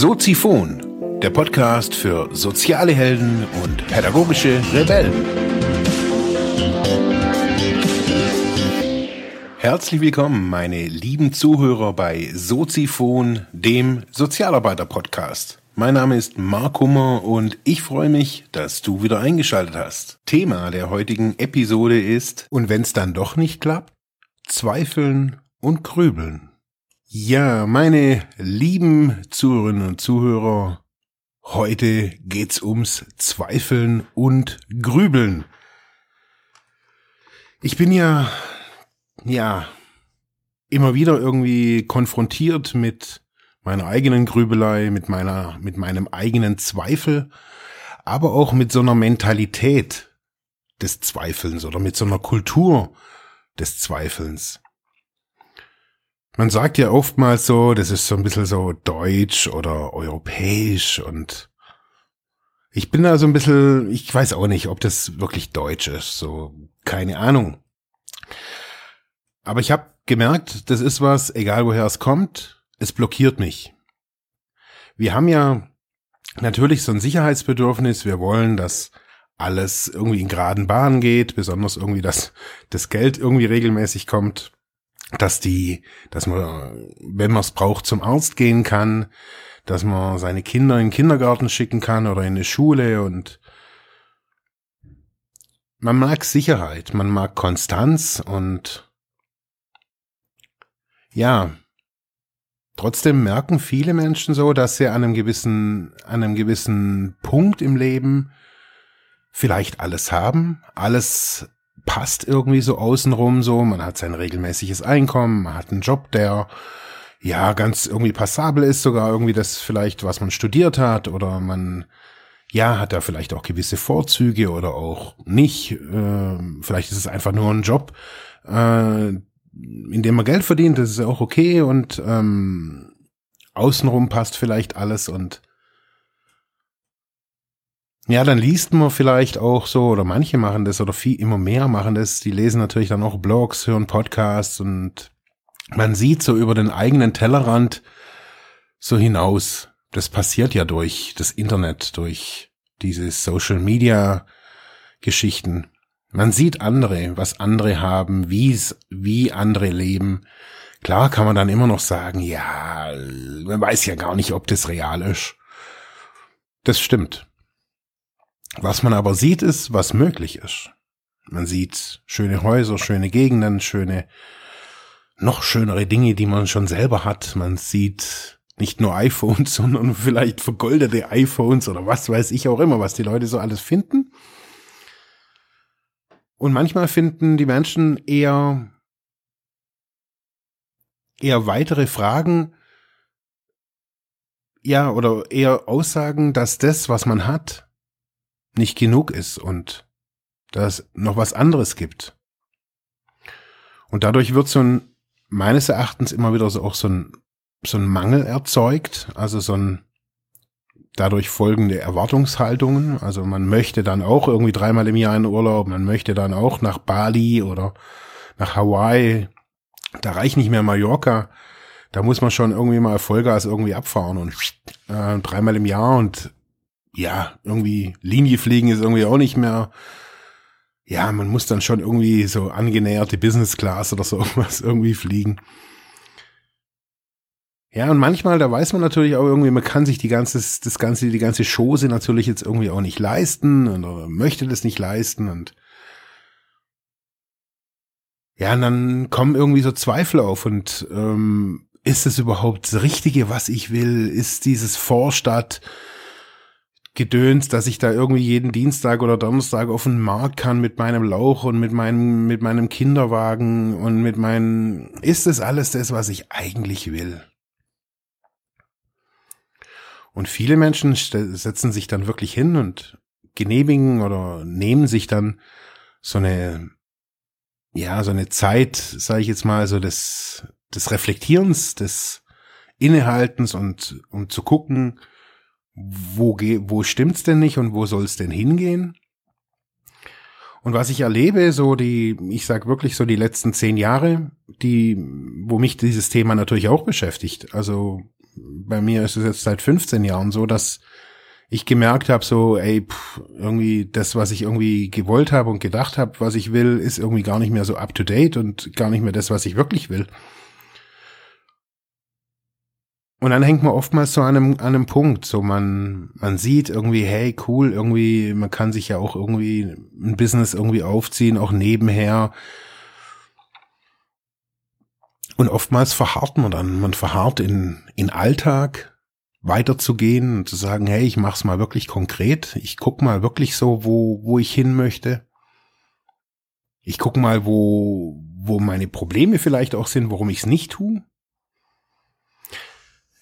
Soziphon, der Podcast für soziale Helden und pädagogische Rebellen. Herzlich willkommen, meine lieben Zuhörer bei Soziphon, dem Sozialarbeiter-Podcast. Mein Name ist Mark Hummer und ich freue mich, dass du wieder eingeschaltet hast. Thema der heutigen Episode ist, und wenn es dann doch nicht klappt, Zweifeln und Grübeln. Ja, meine lieben Zuhörerinnen und Zuhörer, heute geht's ums Zweifeln und Grübeln. Ich bin ja, ja, immer wieder irgendwie konfrontiert mit meiner eigenen Grübelei, mit meiner, mit meinem eigenen Zweifel, aber auch mit so einer Mentalität des Zweifelns oder mit so einer Kultur des Zweifelns. Man sagt ja oftmals so, das ist so ein bisschen so deutsch oder europäisch und ich bin da so ein bisschen, ich weiß auch nicht, ob das wirklich deutsch ist, so keine Ahnung. Aber ich habe gemerkt, das ist was, egal woher es kommt, es blockiert mich. Wir haben ja natürlich so ein Sicherheitsbedürfnis, wir wollen, dass alles irgendwie in geraden Bahnen geht, besonders irgendwie, dass das Geld irgendwie regelmäßig kommt dass die, dass man, wenn man es braucht, zum Arzt gehen kann, dass man seine Kinder in den Kindergarten schicken kann oder in eine Schule und man mag Sicherheit, man mag Konstanz und ja, trotzdem merken viele Menschen so, dass sie an einem gewissen, an einem gewissen Punkt im Leben vielleicht alles haben, alles passt irgendwie so außenrum so. Man hat sein regelmäßiges Einkommen, man hat einen Job, der ja ganz irgendwie passabel ist, sogar irgendwie das vielleicht, was man studiert hat oder man ja, hat da vielleicht auch gewisse Vorzüge oder auch nicht. Äh, vielleicht ist es einfach nur ein Job, äh, in dem man Geld verdient, das ist ja auch okay und ähm, außenrum passt vielleicht alles und ja, dann liest man vielleicht auch so, oder manche machen das, oder viel, immer mehr machen das, die lesen natürlich dann auch Blogs, hören Podcasts und man sieht so über den eigenen Tellerrand so hinaus. Das passiert ja durch das Internet, durch diese Social Media Geschichten. Man sieht andere, was andere haben, wie's, wie andere leben. Klar kann man dann immer noch sagen, ja, man weiß ja gar nicht, ob das real ist. Das stimmt. Was man aber sieht, ist, was möglich ist. Man sieht schöne Häuser, schöne Gegenden, schöne, noch schönere Dinge, die man schon selber hat. Man sieht nicht nur iPhones, sondern vielleicht vergoldete iPhones oder was weiß ich auch immer, was die Leute so alles finden. Und manchmal finden die Menschen eher, eher weitere Fragen, ja, oder eher Aussagen, dass das, was man hat, nicht genug ist und dass es noch was anderes gibt. Und dadurch wird so ein, meines Erachtens immer wieder so auch so ein, so ein Mangel erzeugt, also so ein, dadurch folgende Erwartungshaltungen. Also man möchte dann auch irgendwie dreimal im Jahr in Urlaub, man möchte dann auch nach Bali oder nach Hawaii. Da reicht nicht mehr Mallorca. Da muss man schon irgendwie mal Vollgas irgendwie abfahren und äh, dreimal im Jahr und ja, irgendwie Linie fliegen ist irgendwie auch nicht mehr. Ja, man muss dann schon irgendwie so angenäherte Business Class oder so irgendwas irgendwie fliegen. Ja, und manchmal, da weiß man natürlich auch irgendwie, man kann sich die ganze, das ganze, die ganze Chose natürlich jetzt irgendwie auch nicht leisten oder möchte das nicht leisten und ja, und dann kommen irgendwie so Zweifel auf und ähm, ist es überhaupt das Richtige, was ich will? Ist dieses Vorstadt Gedöns, dass ich da irgendwie jeden Dienstag oder Donnerstag auf den Markt kann mit meinem Lauch und mit meinem, mit meinem Kinderwagen und mit meinen, ist das alles das, was ich eigentlich will? Und viele Menschen setzen sich dann wirklich hin und genehmigen oder nehmen sich dann so eine, ja, so eine Zeit, sage ich jetzt mal, so des, des Reflektierens, des Innehaltens und um zu gucken, wo, wo stimmt's denn nicht und wo soll's denn hingehen? Und was ich erlebe, so die, ich sag wirklich so die letzten zehn Jahre, die, wo mich dieses Thema natürlich auch beschäftigt. Also bei mir ist es jetzt seit 15 Jahren so, dass ich gemerkt habe, so, ey, pff, irgendwie das, was ich irgendwie gewollt habe und gedacht habe, was ich will, ist irgendwie gar nicht mehr so up to date und gar nicht mehr das, was ich wirklich will. Und dann hängt man oftmals so an einem, an einem Punkt, so man, man sieht irgendwie, hey, cool, irgendwie, man kann sich ja auch irgendwie ein Business irgendwie aufziehen, auch nebenher. Und oftmals verharrt man dann, man verharrt in, in Alltag, weiterzugehen und zu sagen, hey, ich mach's mal wirklich konkret, ich guck mal wirklich so, wo, wo ich hin möchte. Ich guck mal, wo, wo meine Probleme vielleicht auch sind, warum ich es nicht tue.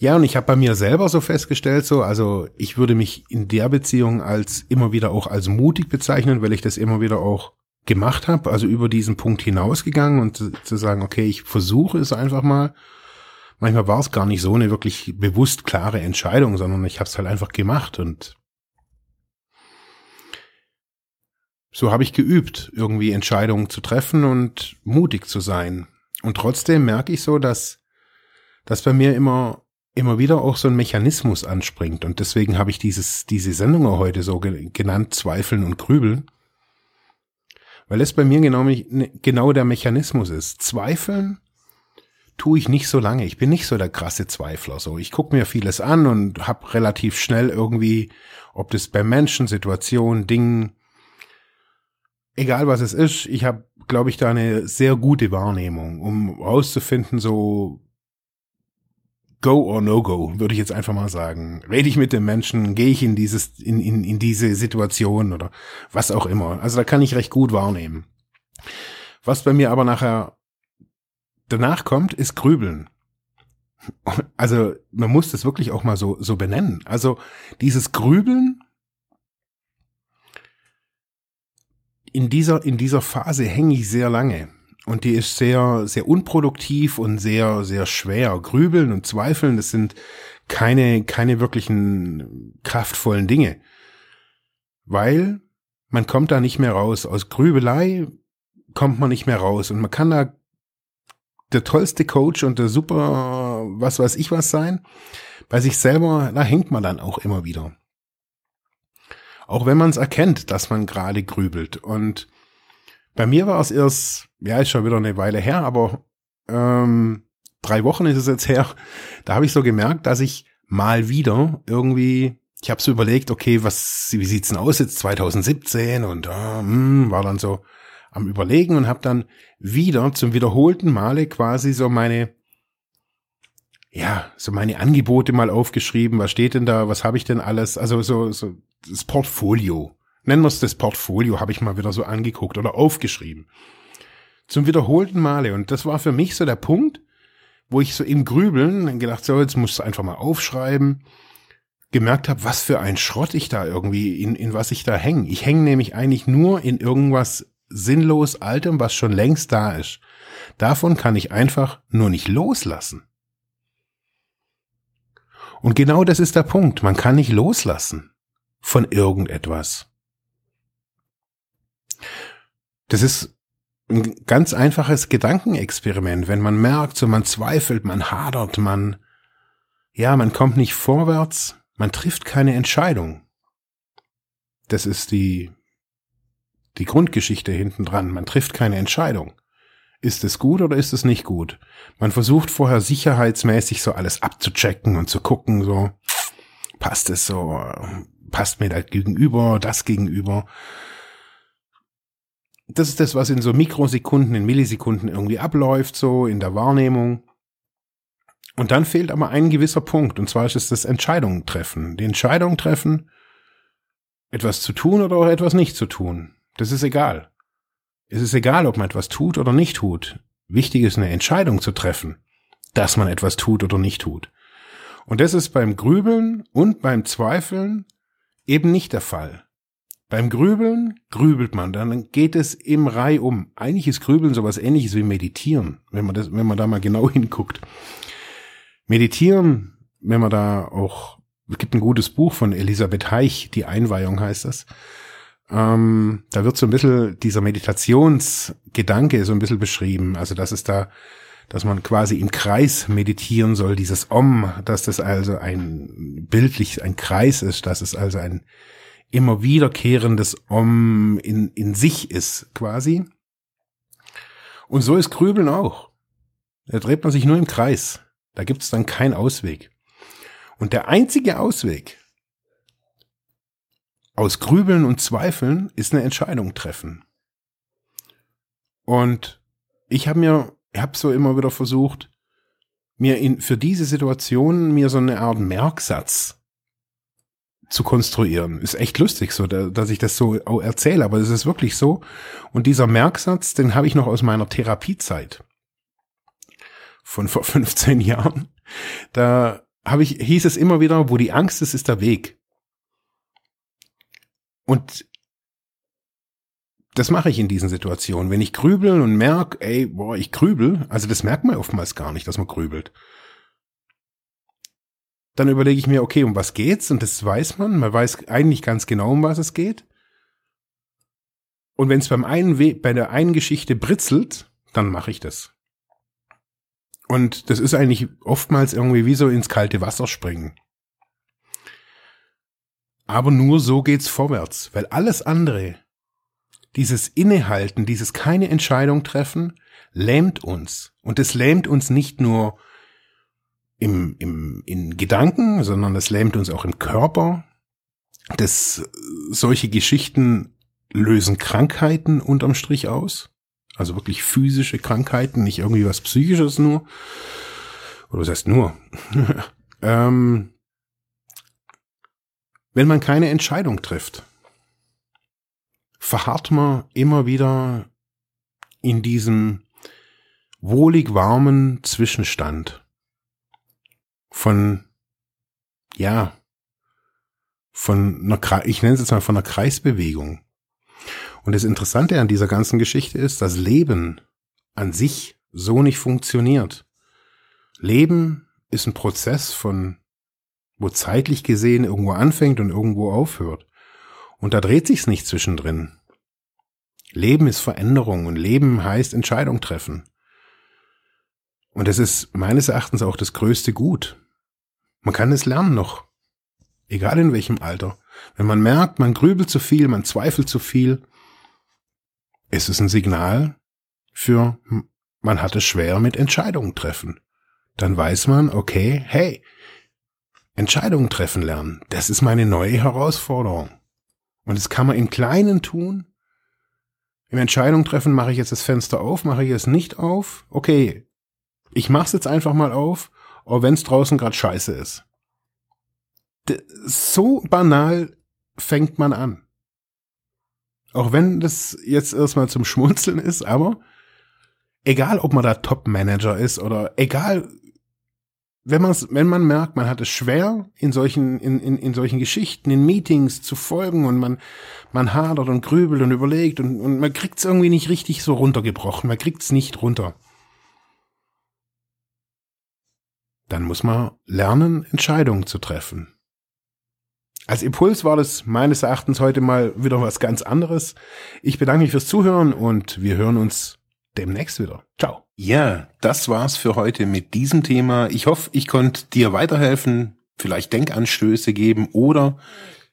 Ja, und ich habe bei mir selber so festgestellt, so, also ich würde mich in der Beziehung als immer wieder auch als mutig bezeichnen, weil ich das immer wieder auch gemacht habe, also über diesen Punkt hinausgegangen und zu, zu sagen, okay, ich versuche es einfach mal. Manchmal war es gar nicht so eine wirklich bewusst klare Entscheidung, sondern ich habe es halt einfach gemacht und so habe ich geübt, irgendwie Entscheidungen zu treffen und mutig zu sein. Und trotzdem merke ich so, dass, dass bei mir immer immer wieder auch so ein Mechanismus anspringt. Und deswegen habe ich dieses, diese Sendung heute so genannt, Zweifeln und Grübeln. Weil es bei mir genau, ne, genau der Mechanismus ist. Zweifeln tue ich nicht so lange. Ich bin nicht so der krasse Zweifler. So, ich gucke mir vieles an und habe relativ schnell irgendwie, ob das bei Menschen, Situationen, Dingen, egal was es ist, ich habe, glaube ich, da eine sehr gute Wahrnehmung, um rauszufinden, so Go or No Go, würde ich jetzt einfach mal sagen. Rede ich mit dem Menschen, gehe ich in dieses, in, in, in diese Situation oder was auch immer. Also da kann ich recht gut wahrnehmen. Was bei mir aber nachher danach kommt, ist Grübeln. Also man muss das wirklich auch mal so, so benennen. Also dieses Grübeln, in dieser, in dieser Phase hänge ich sehr lange. Und die ist sehr, sehr unproduktiv und sehr, sehr schwer. Grübeln und Zweifeln, das sind keine, keine wirklichen kraftvollen Dinge. Weil man kommt da nicht mehr raus. Aus Grübelei kommt man nicht mehr raus. Und man kann da der tollste Coach und der super, was weiß ich was sein. Bei sich selber, da hängt man dann auch immer wieder. Auch wenn man es erkennt, dass man gerade grübelt. Und bei mir war es erst, ja, ist schon wieder eine Weile her, aber ähm, drei Wochen ist es jetzt her. Da habe ich so gemerkt, dass ich mal wieder irgendwie, ich habe so überlegt, okay, was, wie sieht's denn aus jetzt 2017 und äh, hm, war dann so am überlegen und habe dann wieder zum wiederholten Male quasi so meine ja, so meine Angebote mal aufgeschrieben, was steht denn da, was habe ich denn alles, also so so das Portfolio nennen wir es das Portfolio, habe ich mal wieder so angeguckt oder aufgeschrieben. Zum wiederholten Male. Und das war für mich so der Punkt, wo ich so im Grübeln gedacht, so, jetzt musst du einfach mal aufschreiben, gemerkt habe, was für ein Schrott ich da irgendwie, in, in was ich da hänge. Ich hänge nämlich eigentlich nur in irgendwas sinnlos Altem, was schon längst da ist. Davon kann ich einfach nur nicht loslassen. Und genau das ist der Punkt. Man kann nicht loslassen von irgendetwas. Das ist ein ganz einfaches Gedankenexperiment, wenn man merkt, so man zweifelt, man hadert, man, ja, man kommt nicht vorwärts, man trifft keine Entscheidung. Das ist die, die Grundgeschichte hinten dran. Man trifft keine Entscheidung. Ist es gut oder ist es nicht gut? Man versucht vorher sicherheitsmäßig so alles abzuchecken und zu gucken, so, passt es so, passt mir das gegenüber, das gegenüber das ist das, was in so Mikrosekunden, in Millisekunden irgendwie abläuft, so in der Wahrnehmung. Und dann fehlt aber ein gewisser Punkt, und zwar ist es das Entscheidungen treffen. Die Entscheidung treffen, etwas zu tun oder auch etwas nicht zu tun. Das ist egal. Es ist egal, ob man etwas tut oder nicht tut. Wichtig ist eine Entscheidung zu treffen, dass man etwas tut oder nicht tut. Und das ist beim Grübeln und beim Zweifeln eben nicht der Fall. Beim Grübeln grübelt man, dann geht es im Reih um. Eigentlich ist Grübeln sowas ähnliches wie Meditieren, wenn man das, wenn man da mal genau hinguckt. Meditieren, wenn man da auch, es gibt ein gutes Buch von Elisabeth Heich, die Einweihung heißt das. Ähm, da wird so ein bisschen dieser Meditationsgedanke so ein bisschen beschrieben. Also, dass es da, dass man quasi im Kreis meditieren soll, dieses Om, dass das also ein bildlich ein Kreis ist, dass es also ein immer wiederkehrendes Om in, in sich ist, quasi. Und so ist Grübeln auch. Da dreht man sich nur im Kreis. Da gibt es dann keinen Ausweg. Und der einzige Ausweg aus Grübeln und Zweifeln ist eine Entscheidung treffen. Und ich habe mir, habe so immer wieder versucht, mir in, für diese Situation mir so eine Art Merksatz zu konstruieren. Ist echt lustig so, dass ich das so erzähle, aber es ist wirklich so. Und dieser Merksatz, den habe ich noch aus meiner Therapiezeit von vor 15 Jahren. Da habe ich, hieß es immer wieder, wo die Angst ist, ist der Weg. Und das mache ich in diesen Situationen. Wenn ich grübel und merke, ey, boah, ich grübel, also das merkt man oftmals gar nicht, dass man grübelt. Dann überlege ich mir, okay, um was geht's? Und das weiß man. Man weiß eigentlich ganz genau, um was es geht. Und wenn es beim einen We bei der einen Geschichte britzelt, dann mache ich das. Und das ist eigentlich oftmals irgendwie wie so ins kalte Wasser springen. Aber nur so geht's vorwärts, weil alles andere, dieses Innehalten, dieses keine Entscheidung treffen, lähmt uns. Und es lähmt uns nicht nur im, im, in Gedanken, sondern es lähmt uns auch im Körper. Das, solche Geschichten lösen Krankheiten unterm Strich aus. Also wirklich physische Krankheiten, nicht irgendwie was Psychisches nur. Oder was heißt nur? ähm, wenn man keine Entscheidung trifft, verharrt man immer wieder in diesem wohlig warmen Zwischenstand von, ja, von einer, ich nenne es jetzt mal von einer Kreisbewegung. Und das Interessante an dieser ganzen Geschichte ist, dass Leben an sich so nicht funktioniert. Leben ist ein Prozess von, wo zeitlich gesehen irgendwo anfängt und irgendwo aufhört. Und da dreht sich's nicht zwischendrin. Leben ist Veränderung und Leben heißt Entscheidung treffen. Und das ist meines Erachtens auch das größte Gut. Man kann es lernen noch. Egal in welchem Alter. Wenn man merkt, man grübelt zu viel, man zweifelt zu viel, ist es ein Signal für, man hat es schwer mit Entscheidungen treffen. Dann weiß man, okay, hey, Entscheidungen treffen lernen, das ist meine neue Herausforderung. Und das kann man im Kleinen tun. Im Entscheidung treffen, mache ich jetzt das Fenster auf, mache ich es nicht auf. Okay, ich mach's jetzt einfach mal auf, auch wenn es draußen gerade scheiße ist. So banal fängt man an. Auch wenn das jetzt erstmal zum Schmunzeln ist, aber egal, ob man da Top-Manager ist oder egal, wenn man wenn man merkt, man hat es schwer in solchen in, in, in solchen Geschichten, in Meetings zu folgen und man man hadert und grübelt und überlegt und, und man kriegt es irgendwie nicht richtig so runtergebrochen, man kriegt es nicht runter. Dann muss man lernen, Entscheidungen zu treffen. Als Impuls war das meines Erachtens heute mal wieder was ganz anderes. Ich bedanke mich fürs Zuhören und wir hören uns demnächst wieder. Ciao. Ja, das war's für heute mit diesem Thema. Ich hoffe, ich konnte dir weiterhelfen, vielleicht Denkanstöße geben oder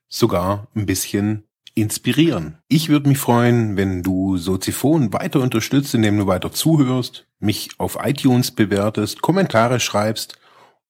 sogar ein bisschen inspirieren. Ich würde mich freuen, wenn du Soziphon weiter unterstützt, indem du weiter zuhörst, mich auf iTunes bewertest, Kommentare schreibst